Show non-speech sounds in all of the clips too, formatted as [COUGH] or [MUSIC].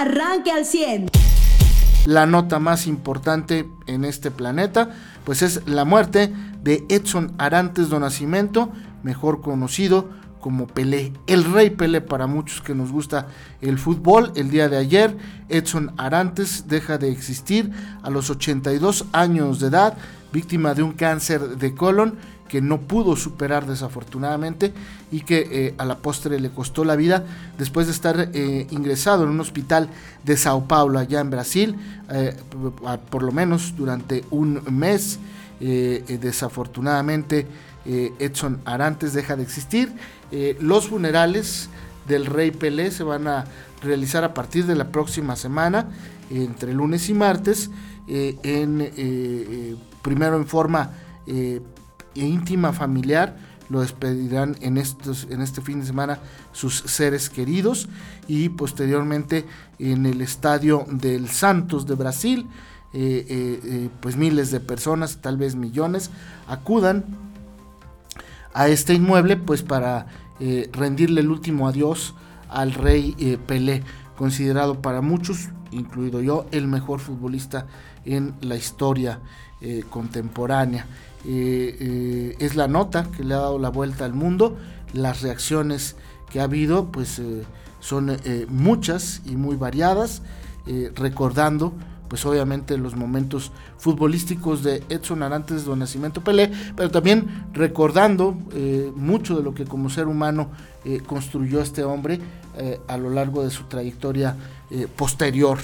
arranque al 100. La nota más importante en este planeta, pues es la muerte de Edson Arantes do Nascimento, mejor conocido como Pelé, el rey Pelé para muchos que nos gusta el fútbol. El día de ayer, Edson Arantes deja de existir a los 82 años de edad, víctima de un cáncer de colon que no pudo superar desafortunadamente y que eh, a la postre le costó la vida después de estar eh, ingresado en un hospital de Sao Paulo allá en Brasil eh, por lo menos durante un mes. Desafortunadamente Edson Arantes deja de existir. Los funerales del rey Pelé se van a realizar a partir de la próxima semana entre lunes y martes en primero en forma e íntima familiar lo despedirán en, estos, en este fin de semana sus seres queridos y posteriormente en el estadio del Santos de Brasil, eh, eh, eh, pues miles de personas, tal vez millones, acudan a este inmueble pues para rendirle el último adiós al rey Pelé, considerado para muchos, incluido yo, el mejor futbolista en la historia contemporánea. Eh, eh, es la nota que le ha dado la vuelta al mundo. Las reacciones que ha habido pues eh, son muchas y muy variadas, recordando pues obviamente los momentos futbolísticos de Edson Arantes de Nacimiento Pelé, pero también recordando mucho de lo que como ser humano construyó este hombre a lo largo de su trayectoria posterior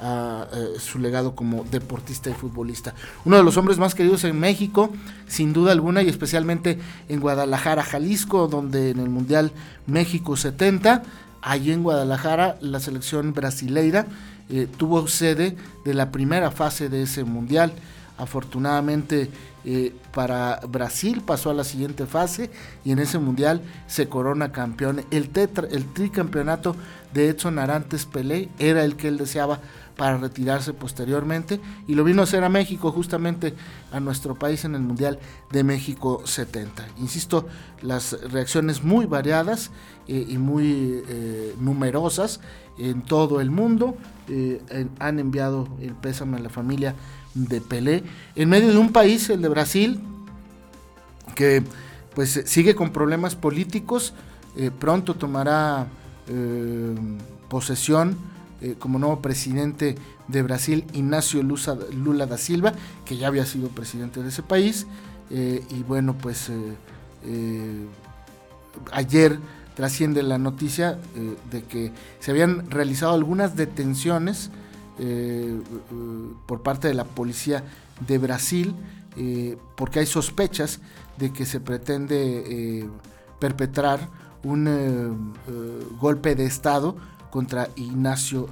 a, eh, su legado como deportista y futbolista. Uno de los hombres más queridos en México, sin duda alguna, y especialmente en Guadalajara, Jalisco, donde en el Mundial México 70, allí en Guadalajara, la selección brasileira eh, tuvo sede de la primera fase de ese Mundial. Afortunadamente eh, para Brasil pasó a la siguiente fase y en ese mundial se corona campeón. El, tetra, el tricampeonato de Edson Arantes Pelé era el que él deseaba para retirarse posteriormente y lo vino a hacer a México, justamente a nuestro país en el Mundial de México 70. Insisto, las reacciones muy variadas eh, y muy eh, numerosas en todo el mundo han enviado el pésame a la familia de Pelé en medio de un país, el de Brasil, que pues sigue con problemas políticos, pronto tomará posesión eh, como nuevo presidente de Brasil, Ignacio Lula da Silva, que ya había sido presidente de ese país. Eh, y bueno, pues eh, ayer trasciende la noticia de que se habían realizado algunas detenciones por parte de la policía de Brasil, porque hay sospechas de que se pretende perpetrar un golpe de Estado contra Ignacio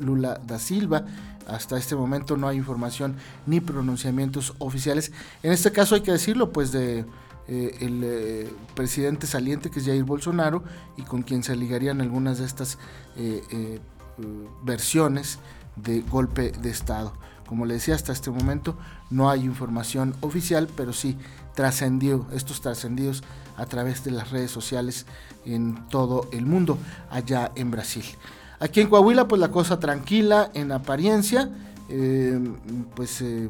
Lula da Silva. Hasta este momento no hay información ni pronunciamientos oficiales. En este caso hay que decirlo, pues de eh, el eh, presidente saliente que es Jair Bolsonaro y con quien se ligarían algunas de estas eh, versiones de golpe de Estado. Como le decía, hasta este momento no hay información oficial, pero sí trascendió, estos trascendidos a través de las redes sociales en todo el mundo, allá en Brasil. Aquí en Coahuila, pues la cosa tranquila en apariencia, eh, pues eh,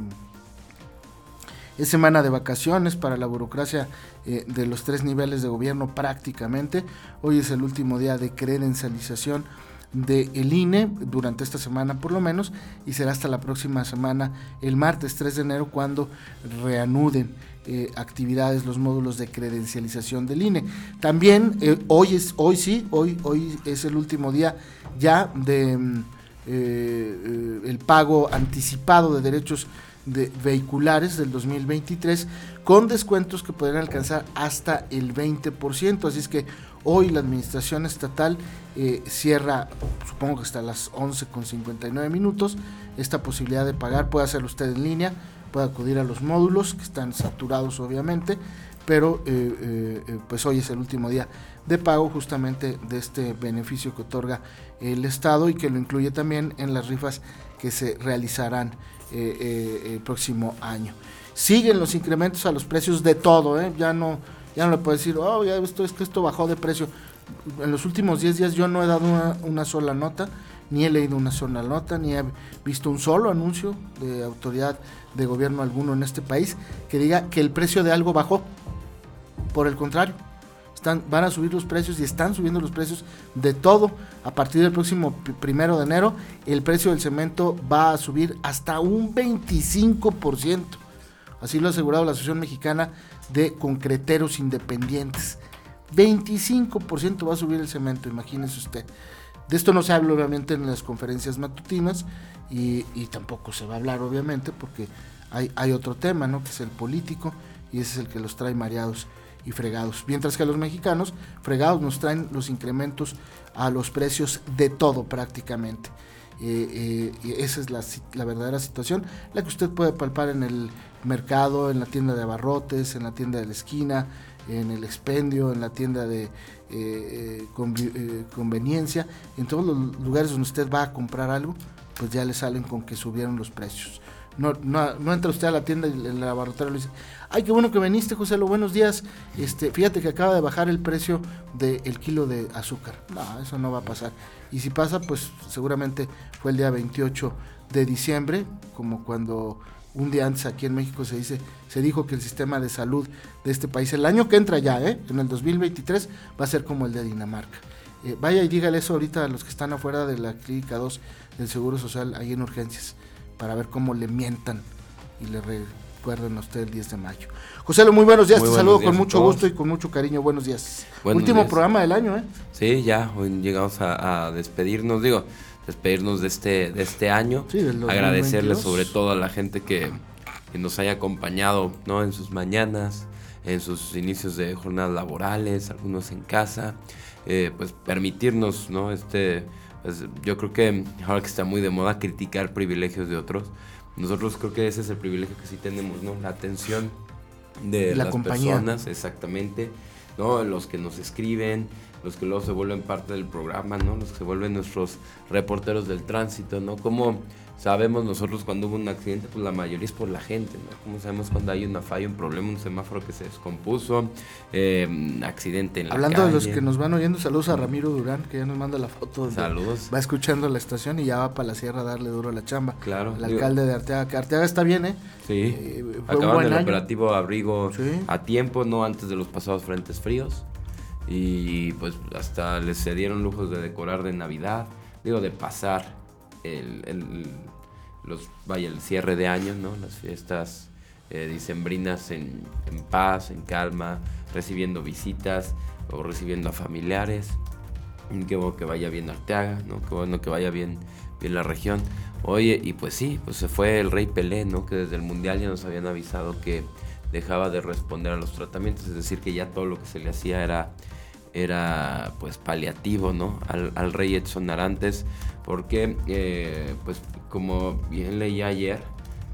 es semana de vacaciones para la burocracia eh, de los tres niveles de gobierno prácticamente. Hoy es el último día de credencialización del el INE durante esta semana por lo menos y será hasta la próxima semana el martes 3 de enero cuando reanuden eh, actividades los módulos de credencialización del INE también eh, hoy es hoy sí hoy hoy es el último día ya de mm, eh, el pago anticipado de derechos de vehiculares del 2023 con descuentos que podrían alcanzar hasta el 20%. Así es que hoy la administración estatal eh, cierra, supongo que hasta las 11 con 59 minutos, esta posibilidad de pagar. Puede hacerlo usted en línea, puede acudir a los módulos que están saturados obviamente, pero eh, eh, pues hoy es el último día de pago justamente de este beneficio que otorga el Estado y que lo incluye también en las rifas que se realizarán el próximo año siguen los incrementos a los precios de todo, ¿eh? ya no ya no le puedo decir, oh, ya esto es que esto bajó de precio. En los últimos 10 días yo no he dado una, sola nota ni he leído una sola nota, ni he visto un solo anuncio de autoridad de gobierno alguno en este país que diga que el precio de algo bajó. Por el contrario, van a subir los precios y están subiendo los precios de todo. A partir del próximo primero de enero, el precio del cemento va a subir hasta un 25%. Así lo ha asegurado la Asociación Mexicana de Concreteros Independientes. 25% va a subir el cemento, imagínese usted. De esto no se habla obviamente en las conferencias matutinas y, tampoco se va a hablar obviamente porque hay, hay, otro tema, ¿no? Que es el político y ese es el que los trae mareados y fregados. Mientras que a los mexicanos fregados nos traen los incrementos a los precios de todo prácticamente. Eh, eh, esa es la, verdadera situación, la que usted puede palpar en el mercado, en la tienda de abarrotes, en la tienda de la esquina, en el expendio, en la tienda de eh, conveniencia, en todos los lugares donde usted va a comprar algo, pues ya le salen con que subieron los precios. No, no, no entra usted a la tienda y el abarrotero le dice, ay, qué bueno que viniste, José, lo buenos días. Este, fíjate que acaba de bajar el precio del kilo de azúcar. No, eso no va a pasar. Y si pasa, pues seguramente fue el día 28 de diciembre, como cuando un día antes aquí en México se dice, se dijo que el sistema de salud de este país, el año que entra ya, ¿eh? en el 2023, va a ser como el de Dinamarca. Eh, vaya y dígale eso ahorita a los que están afuera de la clínica 2 del Seguro Social, ahí en urgencias para ver cómo le mientan y le recuerden a usted el 10 de mayo. José, muy buenos días, te saludo con mucho gusto y con mucho cariño, buenos días. Último programa del año, ¿eh? Sí, ya, hoy llegamos a, despedirnos, digo, despedirnos de este, de este año, sí, agradecerle sobre todo a la gente que, nos haya acompañado, ¿no? En sus mañanas, en sus inicios de jornadas laborales, algunos en casa, eh, pues permitirnos, ¿no? Este pues, yo creo que ahora que está muy de moda criticar privilegios de otros, nosotros creo que ese es el privilegio que sí tenemos, ¿no? La atención de las personas, exactamente, ¿no? Los que nos escriben, los que luego se vuelven parte del programa, ¿no? Los que se vuelven nuestros reporteros del tránsito, ¿no? Como sabemos nosotros cuando hubo un accidente, pues la mayoría es por la gente, ¿no? Como sabemos cuando hay una falla, un problema, un semáforo que se descompuso, eh, accidente en la Hablando de los que nos van oyendo, saludos a Ramiro Durán, que ya nos manda la foto. Saludos. Va escuchando la estación y ya va para la sierra a darle duro a la chamba. Claro. El alcalde de Arteaga, que Arteaga está bien, ¿eh? Sí. Eh, Acaban el operativo abrigo a tiempo, no antes de los pasados frentes fríos. Y pues hasta les se dieron lujos de decorar de Navidad, digo, de pasar el, los, vaya, el cierre de año, ¿no? Las fiestas eh, dicembrinas en, paz, en calma, recibiendo visitas o recibiendo a familiares. Qué bueno que vaya bien Arteaga, ¿no? Bueno que vaya bien, bien la región. Oye, y pues sí, pues se fue el rey Pelé, ¿no? Que desde el Mundial ya nos habían avisado que dejaba de responder a los tratamientos, es decir, que ya todo lo que se le hacía era, era pues paliativo, ¿no? Al, al rey Edson Arantes porque eh, pues como bien leí ayer,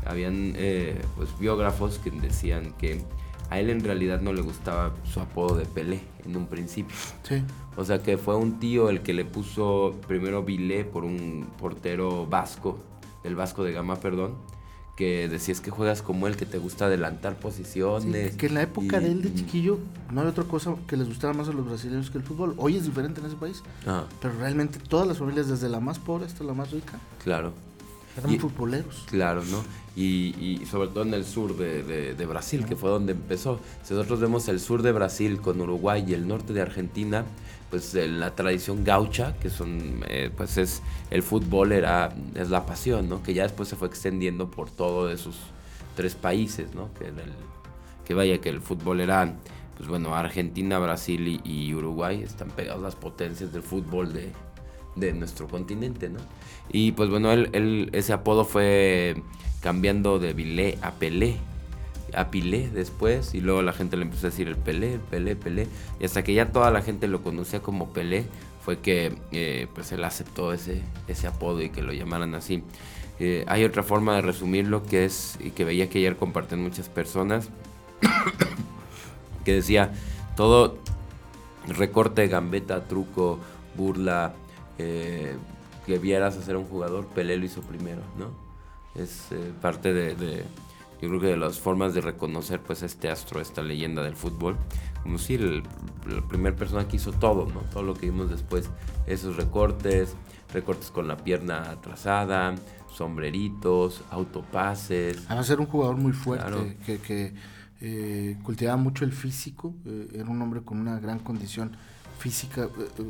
habían eh, pues biógrafos que decían que a él en realidad no le gustaba su apodo de Pelé en un principio. Sí. O sea que fue un tío el que le puso primero Vilé por un portero vasco, del Vasco de Gama, perdón, que decías que juegas como él, que te gusta adelantar posiciones. que en la época de él de chiquillo no hay otra cosa que les gustara más a los brasileños que el fútbol. Hoy es diferente en ese país, ah. pero realmente todas las familias, desde la más pobre hasta la más rica, claro. Eran futboleros. Claro, ¿no? Y, y, sobre todo en el sur de, de, Brasil, que fue donde empezó. Si nosotros vemos el sur de Brasil con Uruguay y el norte de Argentina, pues la tradición gaucha, que son, eh, pues es el fútbol era, es la pasión, ¿no? Que ya después se fue extendiendo por todos esos tres países, ¿no? Que, que vaya, que el fútbol era, pues bueno, Argentina, Brasil y, Uruguay están pegados las potencias del fútbol de, de nuestro continente, ¿no? Y pues bueno, él, ese apodo fue cambiando de Vilé a Pelé, a Pilé después y luego la gente le empezó a decir el Pelé, Pelé, Pelé y hasta que ya toda la gente lo conocía como Pelé fue que eh, pues él aceptó ese, ese apodo y que lo llamaran así. Eh, hay otra forma de resumirlo que es y que veía que ayer comparten muchas personas [COUGHS] que decía todo recorte, gambeta, truco, burla eh, que vieras hacer un jugador, Pelé lo hizo primero, ¿no? Es parte de yo creo que de las formas de reconocer pues este astro, esta leyenda del fútbol, como si el, la primera persona que hizo todo, ¿no? Todo lo que vimos después, esos recortes, recortes con la pierna atrasada, sombreritos, autopases. Además era un jugador muy fuerte, que, que eh, cultivaba mucho el físico, eh, era un hombre con una gran condición física, eh,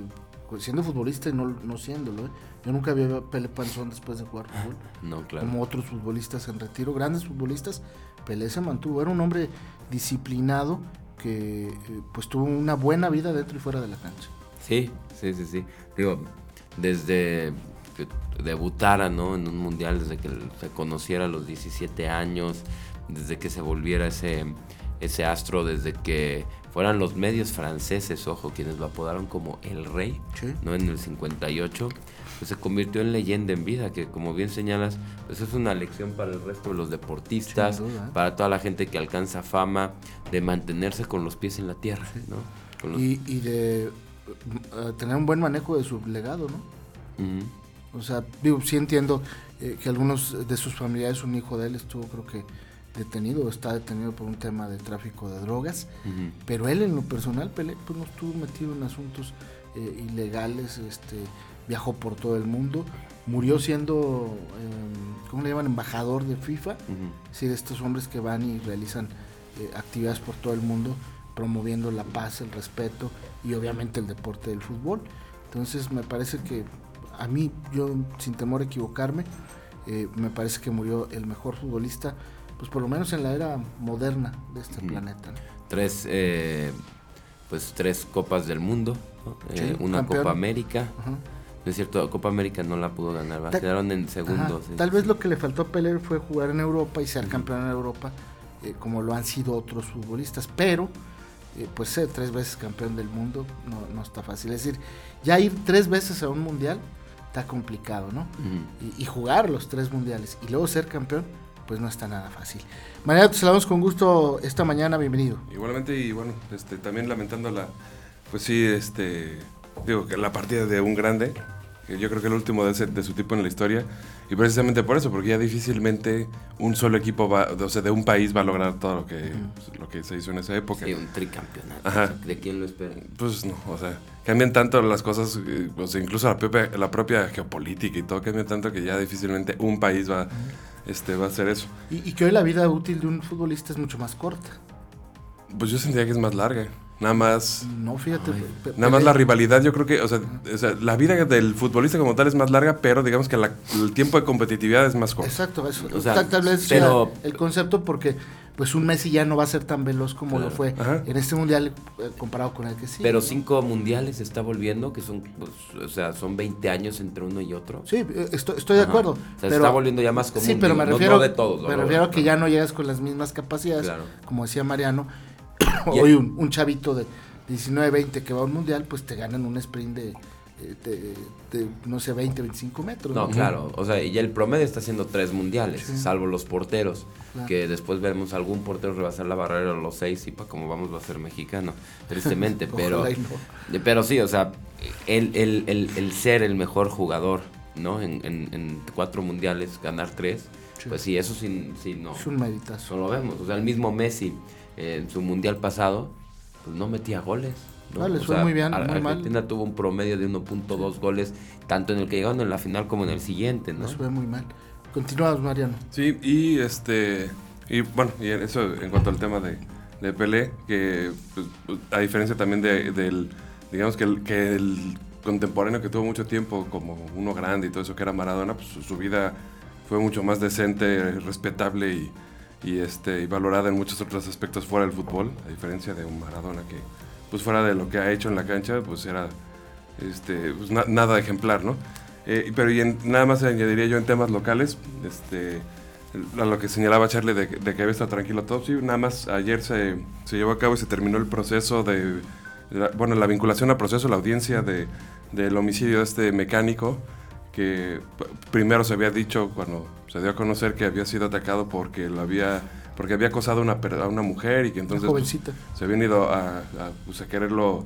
siendo futbolista y no, no siéndolo. Yo nunca había Pelé Panzón después de jugar fútbol. No, claro. Como otros futbolistas en retiro, grandes futbolistas, Pelé se mantuvo, era un hombre disciplinado que pues tuvo una buena vida dentro y fuera de la cancha. Sí, sí, sí, sí. Digo, desde que debutara ¿no? en un mundial, desde que se conociera a los 17 años, desde que se volviera ese, ese astro, desde que fueran los medios franceses, ojo, quienes lo apodaron como el rey, ¿no? En el 58, pues se convirtió en leyenda en vida, que como bien señalas, pues es una lección para el resto de los deportistas, para toda la gente que alcanza fama, de mantenerse con los pies en la tierra, ¿no? Y, y, de eh, tener un buen manejo de su legado, ¿no? O sea, digo, sí entiendo eh, que algunos de sus familiares, un hijo de él estuvo creo que detenido, está detenido por un tema de tráfico de drogas, pero él en lo personal, Pelé, pues no estuvo metido en asuntos eh, ilegales, este, viajó por todo el mundo, murió siendo, eh, ¿cómo le llaman? Embajador de FIFA, es decir, estos hombres que van y realizan eh, actividades por todo el mundo, promoviendo la paz, el respeto y obviamente el deporte del fútbol. Entonces me parece que a mí, yo sin temor a equivocarme, eh, me parece que murió el mejor futbolista, pues por lo menos en la era moderna de este planeta. Tres, eh, pues tres copas del mundo, eh, una Copa América. es cierto, Copa América no la pudo ganar, quedaron en segundo. Tal vez lo que le faltó a Pelé fue jugar en Europa y ser campeón en Europa, como lo han sido otros futbolistas, pero pues ser tres veces campeón del mundo no, no, está fácil. Es decir, ya ir tres veces a un mundial está complicado, ¿no? y, jugar los tres mundiales y luego ser campeón, pues no está nada fácil. Mañana te saludamos con gusto esta mañana, bienvenido. Igualmente y bueno, este, también lamentando la, pues sí, este, digo que la partida de un grande, que yo creo que el último de, de su tipo en la historia, y precisamente por eso, porque ya difícilmente un solo equipo va, o sea, de un país va a lograr todo lo que, pues, lo que se hizo en esa época. Sí, un tricampeonato. ¿De quién lo espera? Pues no, o sea, cambian tanto las cosas, eh, o sea, incluso la propia, la propia geopolítica y todo cambia tanto que ya difícilmente un país va, este, va a hacer eso. Y, y que hoy la vida útil de un futbolista es mucho más corta. Pues yo sentía que es más larga. Nada más. No, fíjate. nada más la rivalidad, yo creo que, o sea, la vida del futbolista como tal es más larga, pero digamos que el tiempo de competitividad es más corto. Exacto, eso. O sea, tal, vez pero, el concepto porque pues un Messi ya no va a ser tan veloz como lo fue en este mundial eh, comparado con el que sí. Pero cinco mundiales se está volviendo, que son, pues, o sea, son 20 años entre uno y otro. Sí, eh, estoy, estoy de acuerdo. O sea, se está volviendo ya más común. Sí, pero me refiero, de todos, me refiero a que ya no llegas con las mismas capacidades, como decía Mariano [COUGHS] Hoy un, chavito de 19, 20 que va a un mundial, pues te ganan un sprint de, no sé, 20, 25 metros. No, claro. O sea, ya el promedio está haciendo tres mundiales, salvo los porteros. Que después vemos algún portero rebasar la barrera a los seis y para como vamos va a ser mexicano, tristemente. [LAUGHS] pero, pero sí, o sea, el, el, ser el mejor jugador, ¿no? En, cuatro mundiales, ganar tres. Pues sí, eso sí, sí no. Es un meditazo. No lo vemos. O sea, el mismo Messi en su mundial pasado, pues no metía goles. ¿No? les fue muy bien, muy Argentina tuvo un promedio de 1.2 goles, tanto en el que llegaron en la final como en el siguiente, ¿no? Les fue muy mal. Continuamos, Mariano. Sí, y este y bueno, y eso en cuanto al tema de, de Pelé, que pues, a diferencia también de, del, digamos que el, que el contemporáneo que tuvo mucho tiempo como uno grande y todo eso que era Maradona, pues su, su vida fue mucho más decente, respetable y, y, este, y valorada en muchos otros aspectos fuera del fútbol, a diferencia de un Maradona que, pues fuera de lo que ha hecho en la cancha, pues era este, pues, nada ejemplar, ¿no? Eh, pero y nada más añadiría yo en temas locales, este, a lo que señalaba Charlie de, que había estado tranquilo todo, sí, nada más ayer se, se, llevó a cabo y se terminó el proceso de, bueno, la vinculación al proceso, la audiencia de, del homicidio de este mecánico, que primero se había dicho cuando se dio a conocer que había sido atacado porque lo había porque había acosado a una, a una mujer y que entonces pues, se habían ido a, pues, a, quererlo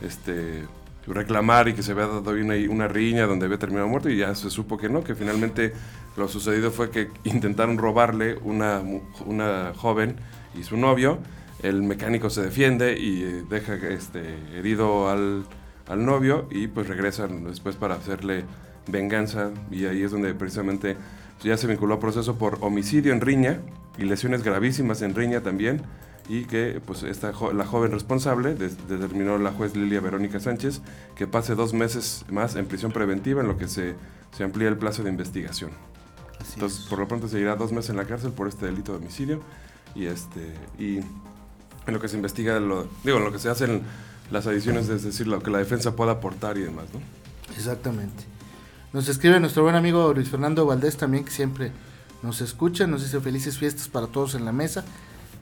este reclamar y que se había dado una, una riña donde había terminado muerto y ya se supo que no, que finalmente lo sucedido fue que [LAUGHS] intentaron robarle una, una joven y su novio. El mecánico se defiende y eh, deja este, herido al, al novio y pues regresan después para hacerle venganza. Y ahí es donde precisamente ya se vinculó a proceso por homicidio en riña y lesiones gravísimas en riña también y que pues esta la joven responsable determinó la juez Lilia Verónica Sánchez que pase dos meses más en prisión preventiva en lo que se, se amplía el plazo de investigación. Entonces, por lo pronto seguirá dos meses en la cárcel por este delito de homicidio y este y en lo que se investiga, lo, digo, en lo que se hacen las adiciones, es decir, lo que la defensa pueda aportar y demás, ¿no? Exactamente. Nos escribe nuestro buen amigo Luis Fernando Valdés también, que siempre nos escucha, nos dice felices fiestas para todos en la mesa,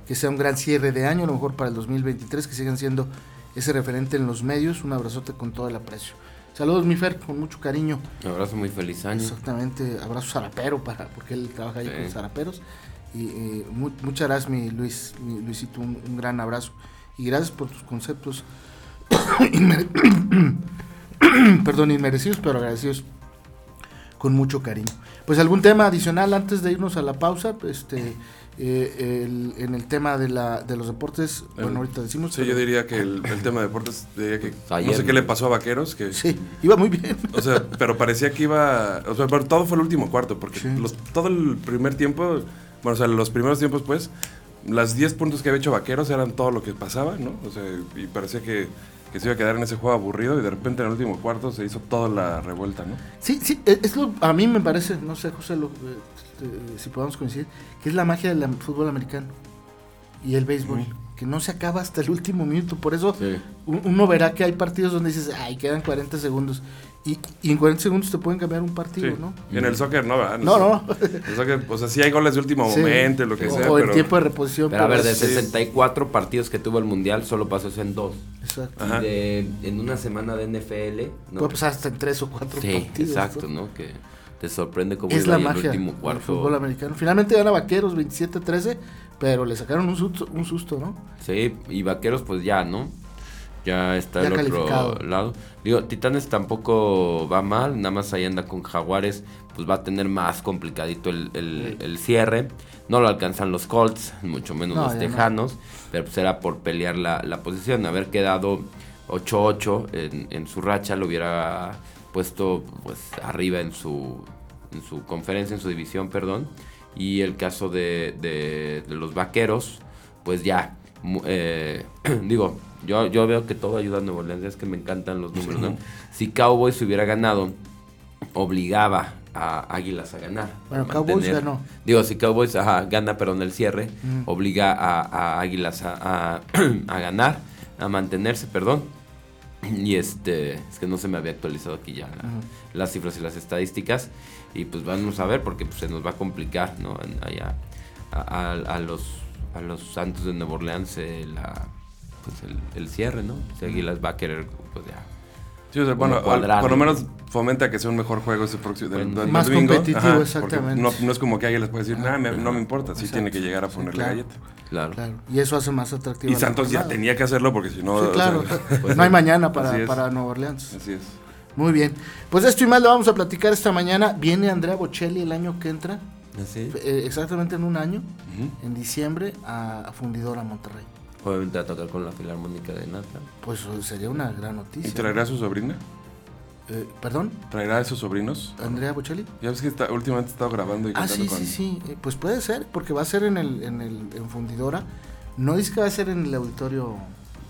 que sea un gran cierre de año, a lo mejor para el 2023, que sigan siendo ese referente en los medios, un abrazote con todo el aprecio. Saludos, mi Fer, con mucho cariño. Un abrazo muy feliz año. Exactamente, abrazo zarapero, para, porque él trabaja ahí con zaraperos. Y eh, muchas gracias, mi Luis, mi Luisito, un, gran abrazo. Y gracias por tus conceptos, [COUGHS] [COUGHS] perdón, inmerecidos, pero agradecidos con mucho cariño. Pues algún tema adicional antes de irnos a la pausa, este eh, en el tema de, la, de los deportes, bueno, ahorita decimos. Sí, yo diría que el, tema de deportes, diría que no sé qué le pasó a Vaqueros. que Sí, iba muy bien. O sea, pero parecía que iba, o sea, pero todo fue el último cuarto, porque todo el primer tiempo, bueno, o sea, los primeros tiempos, pues, las 10 puntos que había hecho Vaqueros eran todo lo que pasaba, ¿no? O sea, y parecía que que se iba a quedar en ese juego aburrido y de repente en el último cuarto se hizo toda la revuelta, ¿no? Sí, sí, es lo, a mí me parece, no sé, José, lo, este, si podemos coincidir, que es la magia del fútbol americano y el béisbol, que no se acaba hasta el último minuto. Por eso uno verá que hay partidos donde dices, ay, quedan 40 segundos. Y, en 40 segundos te pueden cambiar un partido, ¿no? Y en el soccer no, ¿verdad? No, no. El soccer, o sea, sí hay goles de último momento, lo que sea. O el tiempo de reposición. Pero, a ver, de 64 partidos que tuvo el Mundial, solo pasó eso en dos. Exacto. Y de, en una semana de NFL. ¿no? Puede pasar hasta en tres o cuatro sí, exacto, ¿no? Que te sorprende cómo es la magia el último cuarto. fútbol americano. Finalmente gana Vaqueros 27-13, pero le sacaron un susto, un susto, ¿no? Sí, y Vaqueros pues ya, ¿no? Ya está el otro lado. Digo, Titanes tampoco va mal, nada más ahí anda con Jaguares, pues va a tener más complicadito el, cierre. No lo alcanzan los Colts, mucho menos los Tejanos, pero pues era por pelear la, la posición. Haber quedado 8-8 en, en su racha lo hubiera puesto pues arriba en su, en su conferencia, en su división, perdón. Y el caso de, de, los vaqueros, pues ya, eh, [CLEARS THROAT] digo, yo, yo veo que todo ayuda a Nuevo Orleans, es que me encantan los números, ¿no? Si Cowboys hubiera ganado, obligaba a Águilas a ganar. Bueno, Cowboys ganó. Digo, si Cowboys gana, perdón, el cierre, obliga a, a Águilas a, [CLEARS THROAT] a, ganar, a mantenerse, perdón. Y este, es que no se me había actualizado aquí ya las cifras y las estadísticas. Y pues vamos a ver, porque pues, se nos va a complicar, ¿no? Allá a, los, a los Santos de Nueva Orleans eh, la, pues el, cierre, ¿no? Si Águilas va a querer, pues ya. Sí, o sea, bueno, por lo menos fomenta que sea un mejor juego ese próximo Más competitivo, exactamente. No, no, es como que Águilas puede decir, nah, no me importa, sí tiene que llegar a ponerle galleta. Claro. claro. Y eso hace más atractivo. Y Santos ya tenía que hacerlo porque si no. Sí, claro. [LAUGHS] pues no hay mañana para, para Nueva Orleans. Así es. Muy bien. Pues esto y más lo vamos a platicar esta mañana. Viene Andrea Bocelli el año que entra. ¿Así? Eh, exactamente en un año, en diciembre, a, Fundidora Monterrey. Obviamente a tocar con la Filarmónica de Nata. Pues sería una gran noticia. ¿Y traerá a su sobrina? Eh, ¿Perdón? ¿Traerá a esos sobrinos? ¿Andrea Bocelli? Ya ves que está, últimamente ha estado grabando y ah, sí, sí, sí. Eh, pues puede ser, porque va a ser en el, en el en Fundidora. No dice que va a ser en el auditorio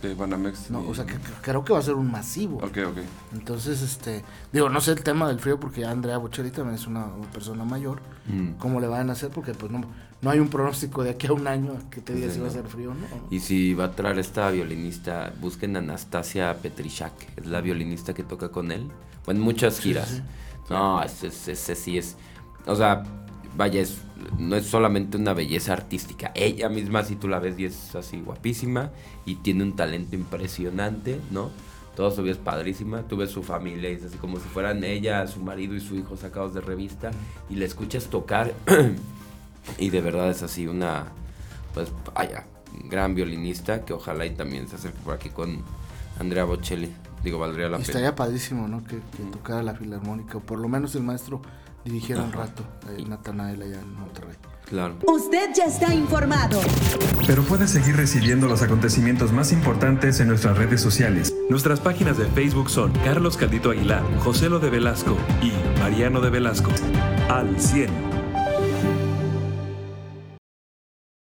de Banamex. No, o sea, que, creo que va a ser un masivo. Ok, ok. Entonces, este, digo, no sé el tema del frío porque Andrea Bocelli también es una, persona mayor. Mm. ¿Cómo le van a hacer? Porque pues no, no hay un pronóstico de aquí a un año que te diga si va a ser frío o no. Y si va a traer esta violinista, busquen a Anastasia Petrichak, es la violinista que toca con él. Bueno, muchas giras. No, ese, ese sí es, o sea, vaya, es, no es solamente una belleza artística. Ella misma, si tú la ves, y es así guapísima y tiene un talento impresionante, ¿no? Toda su vida es padrísima. Tú ves su familia y es así como si fueran ella, su marido y su hijo sacados de revista y la escuchas tocar [CLEARS THROAT] y de verdad es así una, pues vaya, gran violinista que ojalá y también se acerque por aquí con Andrea Bocelli. digo, valdría la Y pena. estaría padrísimo, ¿no? Que, que tocara la filarmónica, o por lo menos el maestro dirigiera un rato, eh, Natanael allá en Monterrey. Claro. Usted ya está informado. Pero puedes seguir recibiendo los acontecimientos más importantes en nuestras redes sociales. Nuestras páginas de Facebook son Carlos Caldito Aguilar, José Lo de Velasco y Mariano de Velasco. Al 100.